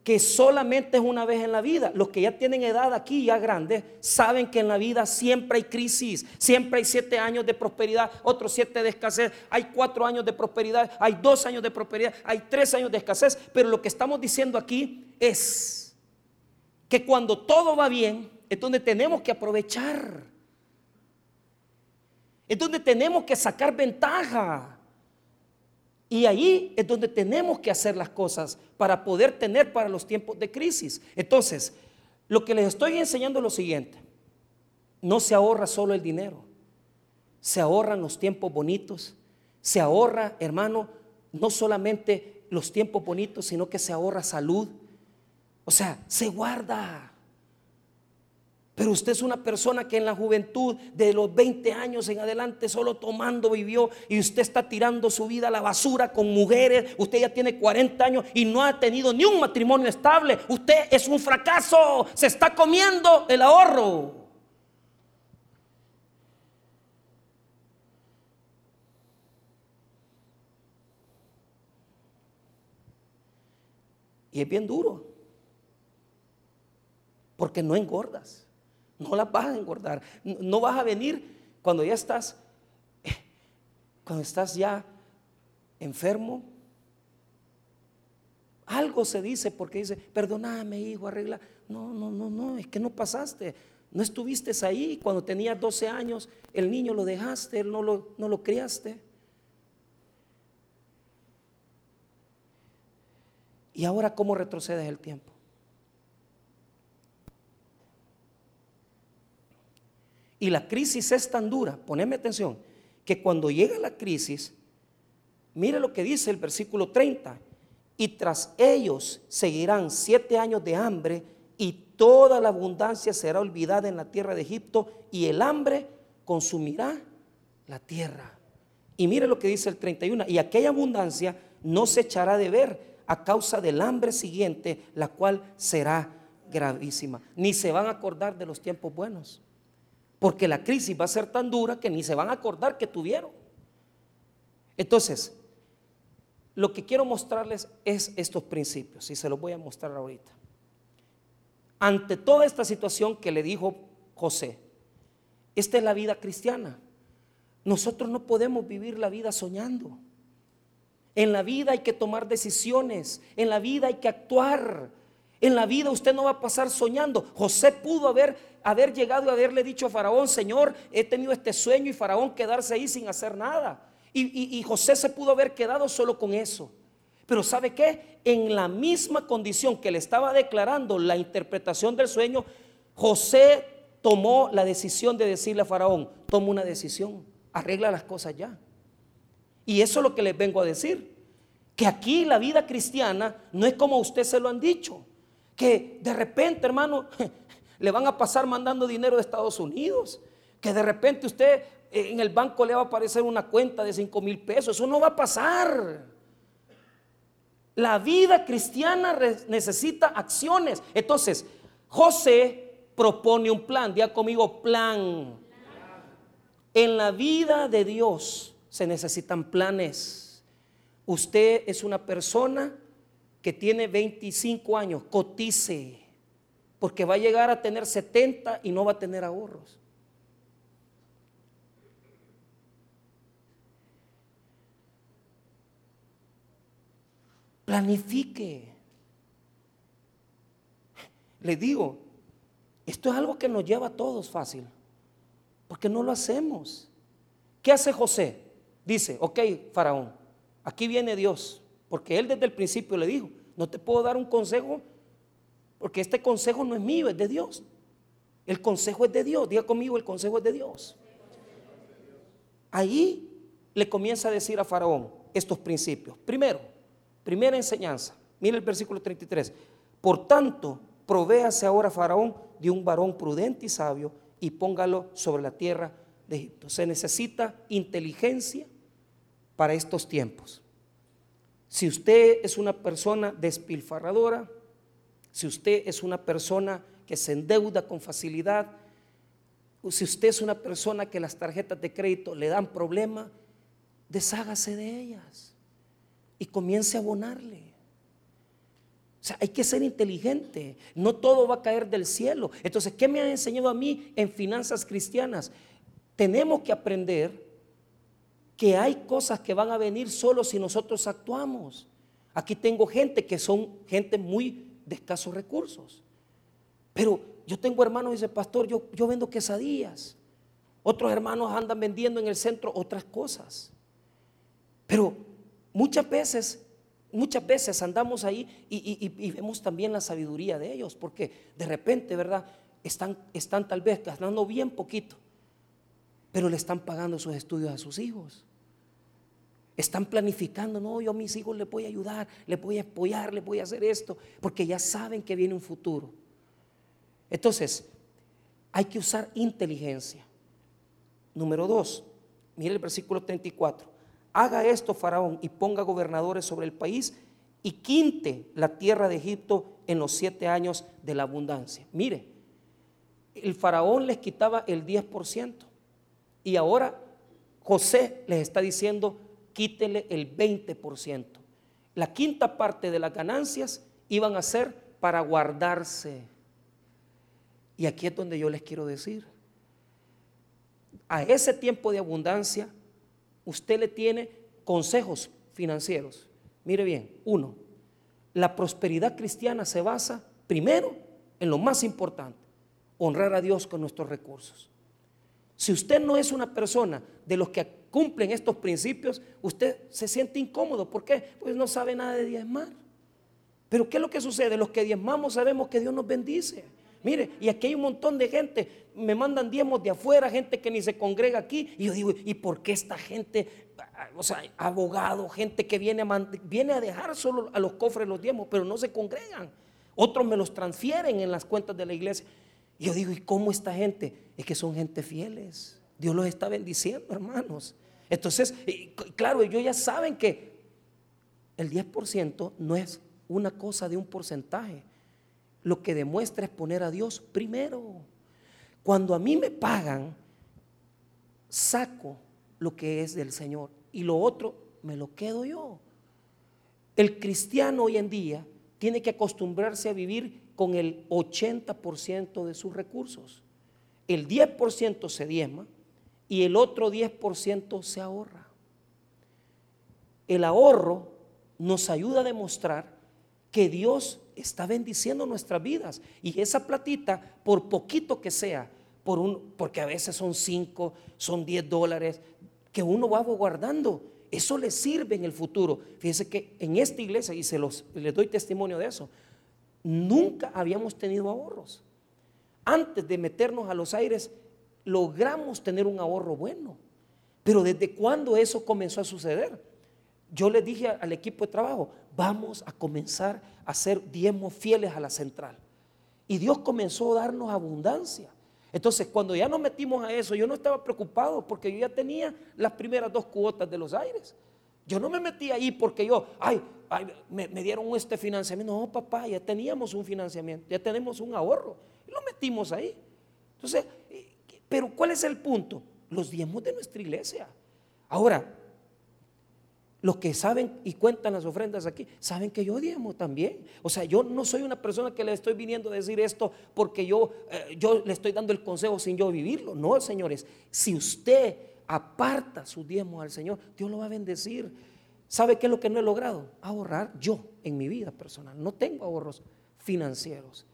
que solamente es una vez en la vida. Los que ya tienen edad aquí, ya grandes, saben que en la vida siempre hay crisis, siempre hay siete años de prosperidad, otros siete de escasez, hay cuatro años de prosperidad, hay dos años de prosperidad, hay tres años de escasez, pero lo que estamos diciendo aquí es que cuando todo va bien, es donde tenemos que aprovechar. Es donde tenemos que sacar ventaja. Y ahí es donde tenemos que hacer las cosas para poder tener para los tiempos de crisis. Entonces, lo que les estoy enseñando es lo siguiente. No se ahorra solo el dinero. se ahorran los tiempos bonitos, se ahorra, hermano, no solamente los tiempos bonitos, sino que se ahorra salud. O sea, se guarda. Pero usted es una persona que en la juventud de los 20 años en adelante solo tomando vivió y usted está tirando su vida a la basura con mujeres. Usted ya tiene 40 años y no ha tenido ni un matrimonio estable. Usted es un fracaso. Se está comiendo el ahorro. Y es bien duro. Porque no engordas. No las vas a engordar. No vas a venir cuando ya estás, cuando estás ya enfermo. Algo se dice porque dice, perdóname hijo, arregla. No, no, no, no, es que no pasaste. No estuviste ahí cuando tenías 12 años, el niño lo dejaste, no lo, no lo criaste. Y ahora, ¿cómo retrocedes el tiempo? Y la crisis es tan dura, poneme atención, que cuando llega la crisis, mire lo que dice el versículo 30, y tras ellos seguirán siete años de hambre y toda la abundancia será olvidada en la tierra de Egipto y el hambre consumirá la tierra. Y mire lo que dice el 31, y aquella abundancia no se echará de ver a causa del hambre siguiente, la cual será gravísima. Ni se van a acordar de los tiempos buenos porque la crisis va a ser tan dura que ni se van a acordar que tuvieron. Entonces, lo que quiero mostrarles es estos principios y se los voy a mostrar ahorita. Ante toda esta situación que le dijo José, esta es la vida cristiana. Nosotros no podemos vivir la vida soñando. En la vida hay que tomar decisiones, en la vida hay que actuar. En la vida usted no va a pasar soñando. José pudo haber, haber llegado y haberle dicho a Faraón, Señor, he tenido este sueño y Faraón quedarse ahí sin hacer nada. Y, y José se pudo haber quedado solo con eso. Pero ¿sabe qué? En la misma condición que le estaba declarando la interpretación del sueño, José tomó la decisión de decirle a Faraón, toma una decisión, arregla las cosas ya. Y eso es lo que les vengo a decir, que aquí la vida cristiana no es como usted se lo han dicho que de repente, hermano, le van a pasar mandando dinero de Estados Unidos, que de repente usted eh, en el banco le va a aparecer una cuenta de 5 mil pesos, eso no va a pasar. La vida cristiana necesita acciones. Entonces, José propone un plan, diga conmigo plan. En la vida de Dios se necesitan planes. Usted es una persona que tiene 25 años, cotice, porque va a llegar a tener 70 y no va a tener ahorros. Planifique. Le digo, esto es algo que nos lleva a todos fácil, porque no lo hacemos. ¿Qué hace José? Dice, ok, faraón, aquí viene Dios. Porque él desde el principio le dijo, no te puedo dar un consejo porque este consejo no es mío, es de Dios. El consejo es de Dios. Diga conmigo, el consejo es de Dios. Ahí le comienza a decir a Faraón estos principios. Primero, primera enseñanza. Mire el versículo 33. Por tanto, provéase ahora Faraón de un varón prudente y sabio y póngalo sobre la tierra de Egipto. Se necesita inteligencia para estos tiempos. Si usted es una persona despilfarradora, si usted es una persona que se endeuda con facilidad, si usted es una persona que las tarjetas de crédito le dan problema, deshágase de ellas y comience a abonarle. O sea, hay que ser inteligente. No todo va a caer del cielo. Entonces, ¿qué me ha enseñado a mí en finanzas cristianas? Tenemos que aprender que hay cosas que van a venir solo si nosotros actuamos. Aquí tengo gente que son gente muy de escasos recursos. Pero yo tengo hermanos, dice pastor, yo, yo vendo quesadillas. Otros hermanos andan vendiendo en el centro otras cosas. Pero muchas veces, muchas veces andamos ahí y, y, vemos también la sabiduría de ellos, porque de repente, ¿verdad? Están, están tal vez ganando bien poquito pero le están pagando sus estudios a sus hijos. Están planificando, no, yo a mis hijos les voy a ayudar, les voy a apoyar, les voy a hacer esto, porque ya saben que viene un futuro. Entonces, hay que usar inteligencia. Número dos, mire el versículo 34. Haga esto, Faraón, y ponga gobernadores sobre el país y quinte la tierra de Egipto en los siete años de la abundancia. Mire, el Faraón les quitaba el 10% y ahora José les está diciendo, quítele el 20%. La quinta parte de las ganancias iban a ser para guardarse. Y aquí es donde yo les quiero decir, a ese tiempo de abundancia, usted le tiene consejos financieros. Mire bien, uno, la prosperidad cristiana se basa primero en lo más importante, honrar a Dios con nuestros recursos. Si usted no es una persona de los que cumplen estos principios, usted se siente incómodo. ¿Por qué? Pues no sabe nada de diezmar. Pero ¿qué es lo que sucede? Los que diezmamos sabemos que Dios nos bendice. Mire, y aquí hay un montón de gente, me mandan diezmos de afuera, gente que ni se congrega aquí, y yo digo, ¿y por qué esta gente, o sea, abogado, gente que viene a, viene a dejar solo a los cofres los diezmos, pero no se congregan? Otros me los transfieren en las cuentas de la iglesia. Y yo digo, ¿y cómo esta gente? Es que son gente fieles. Dios los está bendiciendo, hermanos. Entonces, claro, ellos ya saben que el 10% no es una cosa de un porcentaje lo que demuestra es poner a Dios primero. Cuando a mí me pagan, saco lo que es del Señor y lo otro me lo quedo yo. El cristiano hoy en día tiene que acostumbrarse a vivir con el 80% de sus recursos. El 10% se diezma y el otro 10% se ahorra. El ahorro nos ayuda a demostrar que Dios está bendiciendo nuestras vidas. Y esa platita, por poquito que sea, por un, porque a veces son 5, son 10 dólares, que uno va guardando, eso le sirve en el futuro. Fíjense que en esta iglesia, y se los, les doy testimonio de eso, nunca habíamos tenido ahorros. Antes de meternos a los aires, logramos tener un ahorro bueno. Pero ¿desde cuándo eso comenzó a suceder? yo le dije al equipo de trabajo, vamos a comenzar a ser diezmos fieles a la central. Y Dios comenzó a darnos abundancia. Entonces, cuando ya nos metimos a eso, yo no estaba preocupado porque yo ya tenía las primeras dos cuotas de los aires. Yo no me metí ahí porque yo, ay, me, dieron este financiamiento. No, papá, ya teníamos un financiamiento, ya tenemos un ahorro. Y lo metimos ahí. Entonces, pero ¿cuál es el punto? Los diezmos de nuestra iglesia. Ahora, los que saben y cuentan las ofrendas aquí, saben que yo diezmo también. O sea, yo no soy una persona que le estoy viniendo a decir esto porque yo, eh, yo le estoy dando el consejo sin yo vivirlo. No, señores, si usted aparta su diezmo al Señor, Dios lo va a bendecir. ¿Sabe qué es lo que no he logrado? Ahorrar yo en mi vida personal. No tengo ahorros financieros.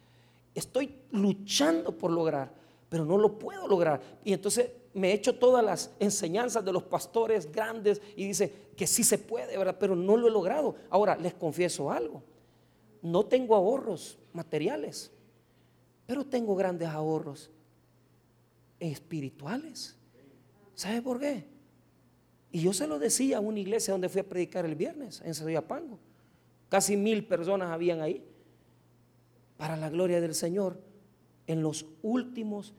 Estoy luchando por lograr, pero no lo puedo lograr. Y entonces me he hecho todas las enseñanzas de los pastores grandes y dice que sí se puede, ¿verdad? Pero no lo he logrado. Ahora, les confieso algo. No tengo ahorros materiales, pero tengo grandes ahorros espirituales. ¿Sabe por qué? Y yo se lo decía a una iglesia donde fui a predicar el viernes, en Soyapango. Casi mil personas habían ahí. Para la gloria del Señor, en los últimos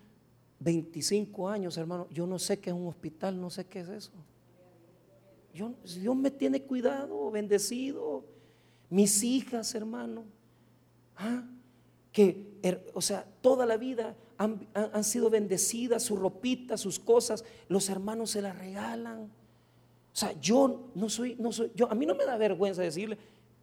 25 años, hermano, yo no sé qué es un hospital, no sé qué es eso. Yo, Dios me tiene cuidado, bendecido. Mis hijas, hermano, ¿ah? que, o sea, toda la vida han, han, sido bendecidas, su ropita, sus cosas, los hermanos se las regalan. O sea, yo no soy, no soy, yo, a mí no me da vergüenza decirle,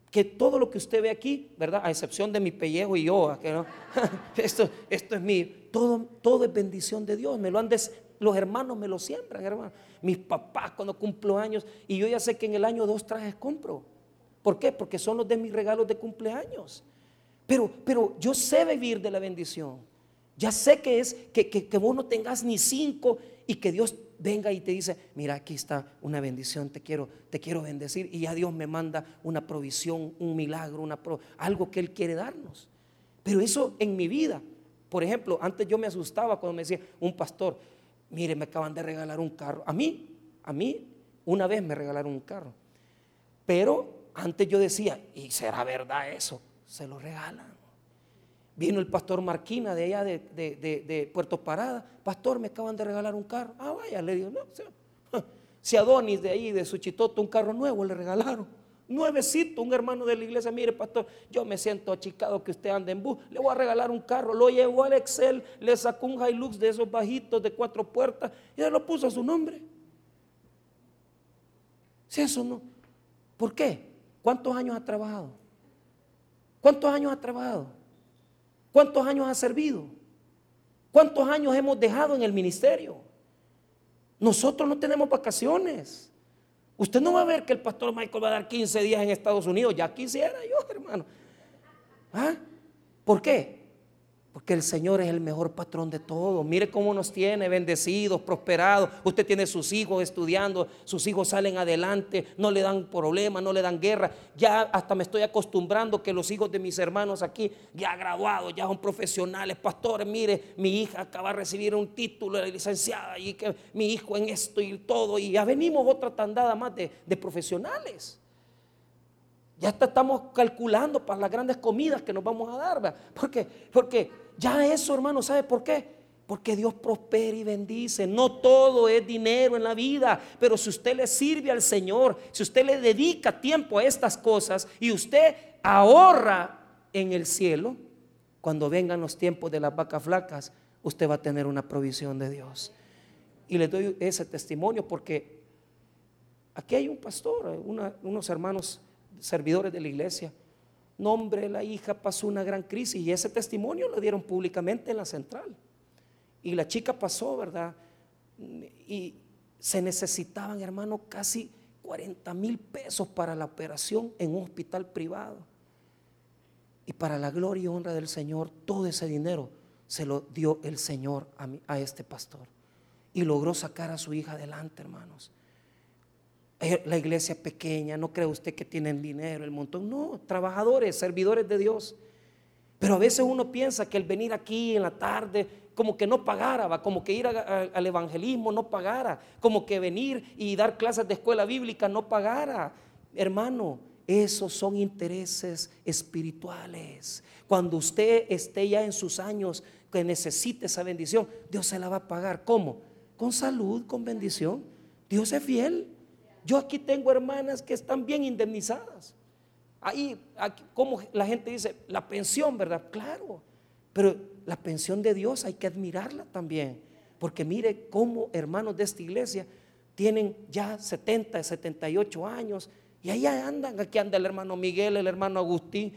que todo lo que usted ve aquí, ¿verdad? A excepción de mi pellejo y yo, que no, esto, esto es mío, todo, todo es bendición de Dios, me lo han los hermanos me lo siembran, hermano. Mis papás cuando cumplo años, y yo ya sé que en el año dos trajes compro. ¿Por qué? Porque son los de mis regalos de cumpleaños. Pero, pero yo sé vivir de la bendición. Ya sé que es que, que, que vos no tengas ni cinco y que Dios venga y te dice, mira, aquí está una bendición, te quiero, te quiero bendecir. Y ya Dios me manda una provisión, un milagro, algo que Él quiere darnos. Pero eso en mi vida, por ejemplo, antes yo me asustaba cuando me decía un pastor, mire, me acaban de regalar un carro. A mí, a mí, una vez me regalaron un carro. Pero antes yo decía, ¿y será verdad eso? Se lo regalan. Vino el pastor Marquina de allá de, Puerto Parada. Pastor, me acaban de regalar un carro. Ah, vaya, le digo, no, si Adonis de ahí, de Suchitoto, un carro nuevo le regalaron. Nuevecito, un hermano de la iglesia, mire pastor, yo me siento achicado que usted ande en bus, le voy a regalar un carro, lo llevó al Excel, le sacó un Hilux de esos bajitos de cuatro puertas y le lo puso a su nombre. Si eso no, ¿por qué? ¿Cuántos años ha trabajado? ¿Cuántos años ha trabajado? ¿Cuántos años ha servido? ¿Cuántos años hemos dejado en el ministerio? Nosotros no tenemos vacaciones. Usted no va a ver que el pastor Michael va a dar 15 días en Estados Unidos. Ya quisiera yo, hermano. ¿Ah? ¿Por qué? Porque el Señor es el mejor patrón de todo. Mire cómo nos tiene bendecidos, prosperados. Usted tiene sus hijos estudiando, sus hijos salen adelante, no le dan problemas, no le dan guerra. Ya hasta me estoy acostumbrando que los hijos de mis hermanos aquí, ya graduados, ya son profesionales, pastores. Mire, mi hija acaba de recibir un título de licenciada y que mi hijo en esto y todo. Y ya venimos otra tandada más de, de profesionales. Ya estamos calculando para las grandes comidas que nos vamos a dar. ¿verdad? Porque, porque ya eso, hermano, ¿sabe por qué? Porque Dios prospera y bendice. No todo es dinero en la vida, pero si usted le sirve al Señor, si usted le dedica tiempo a estas cosas y usted ahorra en el cielo, cuando vengan los tiempos de las vacas flacas, usted va a tener una provisión de Dios. Y le doy ese testimonio porque aquí hay un pastor, unos hermanos servidores de la iglesia. Nombre, la hija pasó una gran crisis y ese testimonio lo dieron públicamente en la central. Y la chica pasó, ¿verdad? Y se necesitaban, hermano, casi 40 mil pesos para la operación en un hospital privado. Y para la gloria y honra del Señor, todo ese dinero se lo dio el Señor a, a este pastor. Y logró sacar a su hija adelante, hermanos. La iglesia pequeña, no cree usted que tienen dinero, el montón. No, trabajadores, servidores de Dios. Pero a veces uno piensa que el venir aquí en la tarde, como que no pagara, ¿va? como que ir al evangelismo no pagara, como que venir y dar clases de escuela bíblica no pagara. Hermano, esos son intereses espirituales. Cuando usted esté ya en sus años que necesite esa bendición, Dios se la va a pagar. ¿Cómo? Con salud, con bendición. Dios es fiel. Yo aquí tengo hermanas que están bien indemnizadas. Ahí, como la gente dice, la pensión, ¿verdad? Claro, pero la pensión de Dios hay que admirarla también. Porque mire cómo hermanos de esta iglesia tienen ya 70, 78 años y ahí andan. Aquí anda el hermano Miguel, el hermano Agustín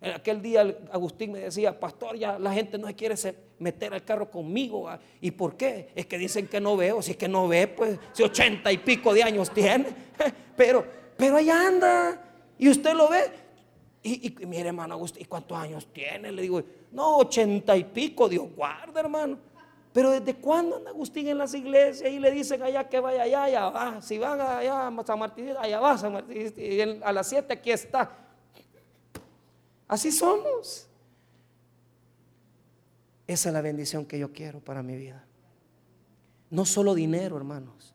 en aquel día Agustín me decía, pastor, ya la gente no quiere meter al carro conmigo. Ah, ¿Y por qué? Es que dicen que no veo. Si es que no ve, pues si ochenta y pico de años tiene. Pero, pero ahí anda. Y usted lo ve. Y, y mire, hermano Agustín, ¿y cuántos años tiene? Le digo, no, ochenta y pico, Dios guarda, hermano. Pero ¿desde cuándo anda Agustín en las iglesias y le dicen allá que vaya allá, allá va? Si van allá a San Martín, allá va San Martín. Y a las siete aquí está. Así somos. Esa es la bendición que yo quiero para mi vida. No solo dinero, hermanos.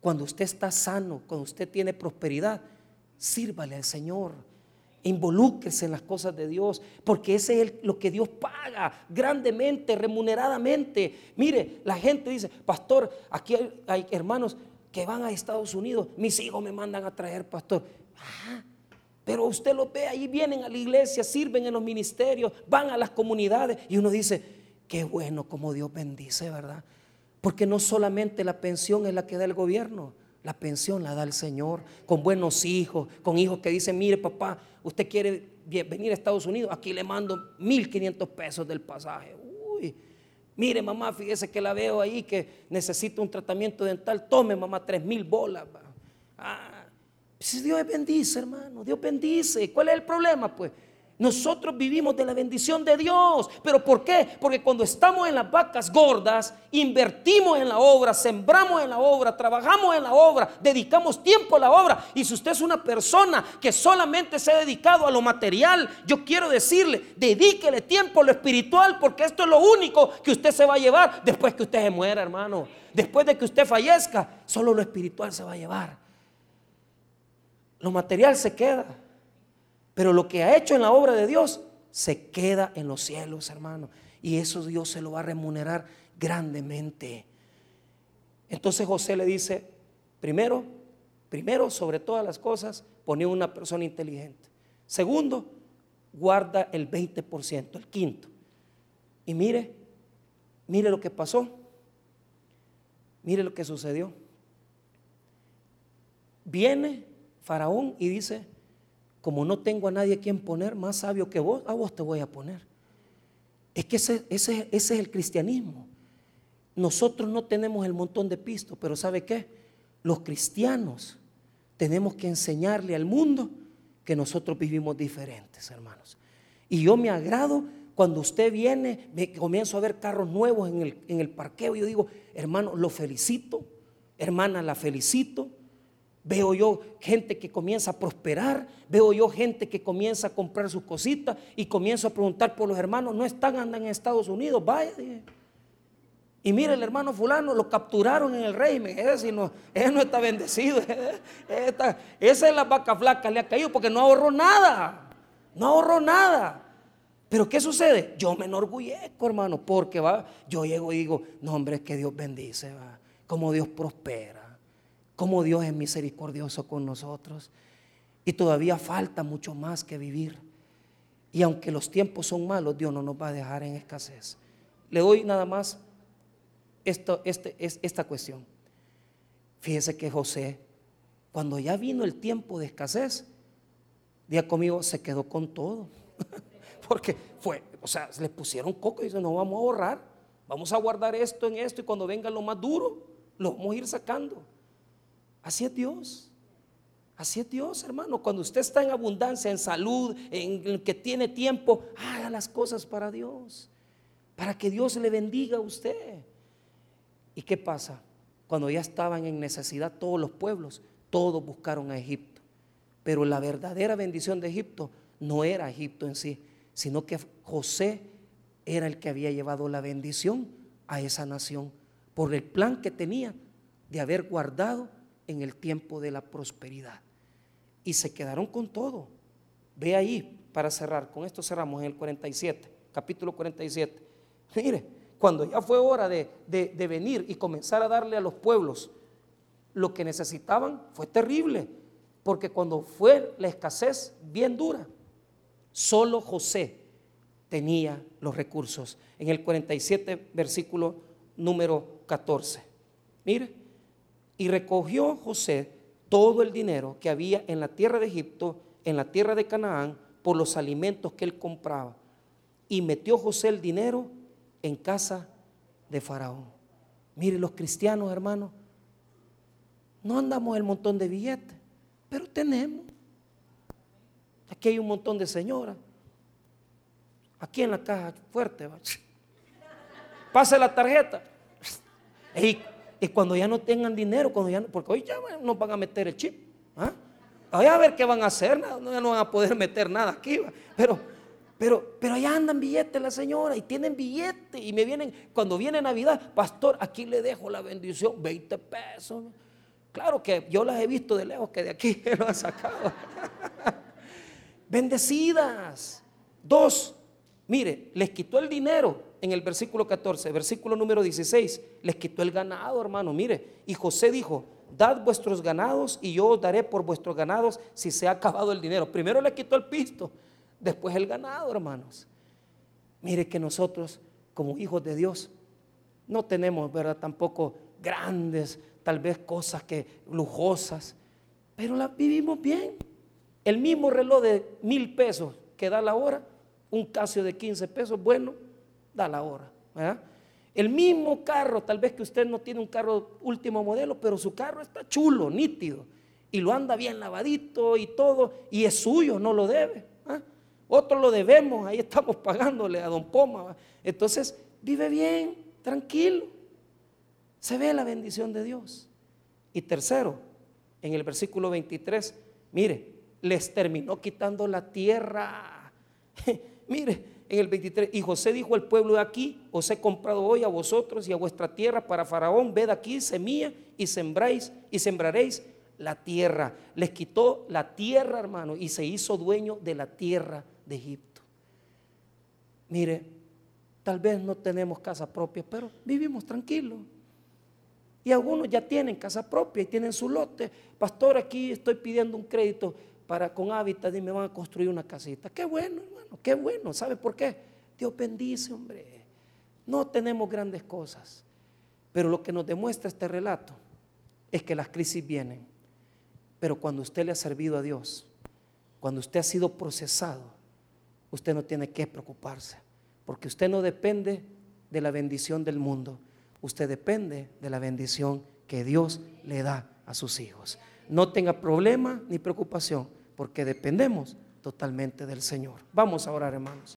Cuando usted está sano, cuando usted tiene prosperidad, sírvale al Señor. Involúquese en las cosas de Dios, porque ese es lo que Dios paga grandemente, remuneradamente. Mire, la gente dice, pastor, aquí hay, hermanos que van a Estados Unidos, mis hijos me mandan a traer, pastor. Ah, pero usted lo ve, ahí vienen a la iglesia, sirven en los ministerios, van a las comunidades y uno dice, qué bueno como Dios bendice, ¿verdad? Porque no solamente la pensión es la que da el gobierno, la pensión la da el Señor, con buenos hijos, con hijos que dicen, mire papá, usted quiere venir a Estados Unidos, aquí le mando 1.500 pesos del pasaje. Uy, mire mamá, fíjese que la veo ahí que necesita un tratamiento dental, tome mamá 3.000 bolas. Ah, si Dios bendice, hermano, Dios bendice. ¿Cuál es el problema? Pues Nosotros vivimos de la bendición de Dios. ¿Pero por qué? Porque cuando estamos en las vacas gordas, invertimos en la obra, sembramos en la obra, trabajamos en la obra, dedicamos tiempo a la obra. Y si usted es una persona que solamente se ha dedicado a lo material, yo quiero decirle, dedíquele tiempo a lo espiritual, porque esto es lo único que usted se va a llevar después que usted se muera, hermano. Después de que usted fallezca, solo lo espiritual se va a llevar. Lo material se queda. Pero lo que ha hecho en la obra de Dios se queda en los cielos, hermano. Y eso Dios se lo va a remunerar grandemente. Entonces José le dice, primero, primero sobre todas las cosas, pone una persona inteligente. Segundo, guarda el 20%, el quinto. Y mire, mire lo que pasó. Mire lo que sucedió. Viene Faraón y dice, como no tengo a nadie a quien poner más sabio que vos, a vos te voy a poner. Es que ese, ese, ese es el cristianismo. Nosotros no tenemos el montón de pistos, pero ¿sabe qué? Los cristianos tenemos que enseñarle al mundo que nosotros vivimos diferentes, hermanos. Y yo me agrado cuando usted viene, me comienzo a ver carros nuevos en el, en el parqueo. Yo digo, hermano, lo felicito, hermana, la felicito Veo yo gente que comienza a prosperar, veo yo gente que comienza a comprar sus cositas y comienzo a preguntar por los hermanos, no están, andan en Estados Unidos, vaya. Y mire, el hermano fulano lo capturaron en el régimen, ese, no, no está bendecido, esa es la vaca flaca, le ha caído porque no ahorró nada, no ahorró nada. Pero ¿qué sucede? Yo me enorgullezco, hermano, porque va, yo llego y digo, no hombre, es que Dios bendice, va, como Dios prospera cómo Dios es misericordioso con nosotros. Y todavía falta mucho más que vivir. Y aunque los tiempos son malos, Dios no nos va a dejar en escasez. Le doy nada más esto, este, esta cuestión. Fíjese que José, cuando ya vino el tiempo de escasez, día conmigo se quedó con todo. Porque fue, o sea, le pusieron coco y dice, no vamos a ahorrar, vamos a guardar esto en esto y cuando venga lo más duro, lo vamos a ir sacando. Así es Dios. Así es Dios, hermano. Cuando usted está en abundancia, en salud, en que tiene tiempo, haga las cosas para Dios. Para que Dios le bendiga a usted. ¿Y qué pasa? Cuando ya estaban en necesidad todos los pueblos, todos buscaron a Egipto. Pero la verdadera bendición de Egipto no era Egipto en sí, sino que José era el que había llevado la bendición a esa nación por el plan que tenía de haber guardado en el tiempo de la prosperidad. Y se quedaron con todo. Ve ahí para cerrar. Con esto cerramos en el 47, capítulo 47. Mire, cuando ya fue hora de, de venir y comenzar a darle a los pueblos lo que necesitaban, fue terrible. Porque cuando fue la escasez bien dura, solo José tenía los recursos. En el 47, versículo número 14. Mire, y recogió José todo el dinero que había en la tierra de Egipto, en la tierra de Canaán, por los alimentos que él compraba. Y metió José el dinero en casa de Faraón. Mire, los cristianos, hermanos, no andamos el montón de billetes, pero tenemos. Aquí hay un montón de señoras. Aquí en la caja fuerte. Pase la tarjeta. Y cuando ya no tengan dinero, cuando ya, porque hoy ya no van a meter el chip. ¿ah? a ver qué van a hacer, no, no van a poder meter nada aquí. Pero, pero, pero allá andan billetes la señora y tienen billetes. Y me vienen, cuando viene Navidad, pastor, aquí le dejo la bendición, 20 pesos. Claro que yo las he visto de lejos, que de aquí lo han sacado. Bendecidas. Dos, mire, les quitó el dinero en el versículo 14, versículo número 16, les quitó el ganado, hermano. Mire, y José dijo, dad vuestros ganados y yo os daré por vuestros ganados si se ha acabado el dinero. Primero le quitó el pisto, después el ganado, hermanos. Mire que nosotros, como hijos de Dios, no tenemos, ¿verdad? Tampoco grandes, tal vez cosas que lujosas, pero las vivimos bien. El mismo reloj de mil pesos que da la hora, un casio de 15 pesos, bueno, da la hora. El mismo carro, tal vez que usted no tiene un carro último modelo, pero su carro está chulo, nítido, y lo anda bien lavadito y todo, y es suyo, no lo debe. otro lo debemos, ahí estamos pagándole a don Poma. Entonces, vive bien, tranquilo. Se ve la bendición de Dios. Y tercero, en el versículo 23, mire, les terminó quitando la tierra. mire, en el 23, y José dijo al pueblo de aquí, os he comprado hoy a vosotros y a vuestra tierra para Faraón, ved aquí semilla y sembráis y sembraréis la tierra. Les quitó la tierra, hermano, y se hizo dueño de la tierra de Egipto. Mire, tal vez no tenemos casa propia, pero vivimos tranquilos. Y algunos ya tienen casa propia y tienen su lote. Pastor, aquí estoy pidiendo un crédito para con hábitat y me van a construir una casita. Qué bueno, hermano, qué bueno. ¿Sabe por qué? Dios bendice, hombre. No tenemos grandes cosas. Pero lo que nos demuestra este relato es que las crisis vienen. Pero cuando usted le ha servido a Dios, cuando usted ha sido procesado, usted no tiene que preocuparse. Porque usted no depende de la bendición del mundo usted depende de la bendición que Dios le da a sus hijos. No tenga problema ni preocupación, porque dependemos totalmente del Señor. Vamos a orar, hermanos.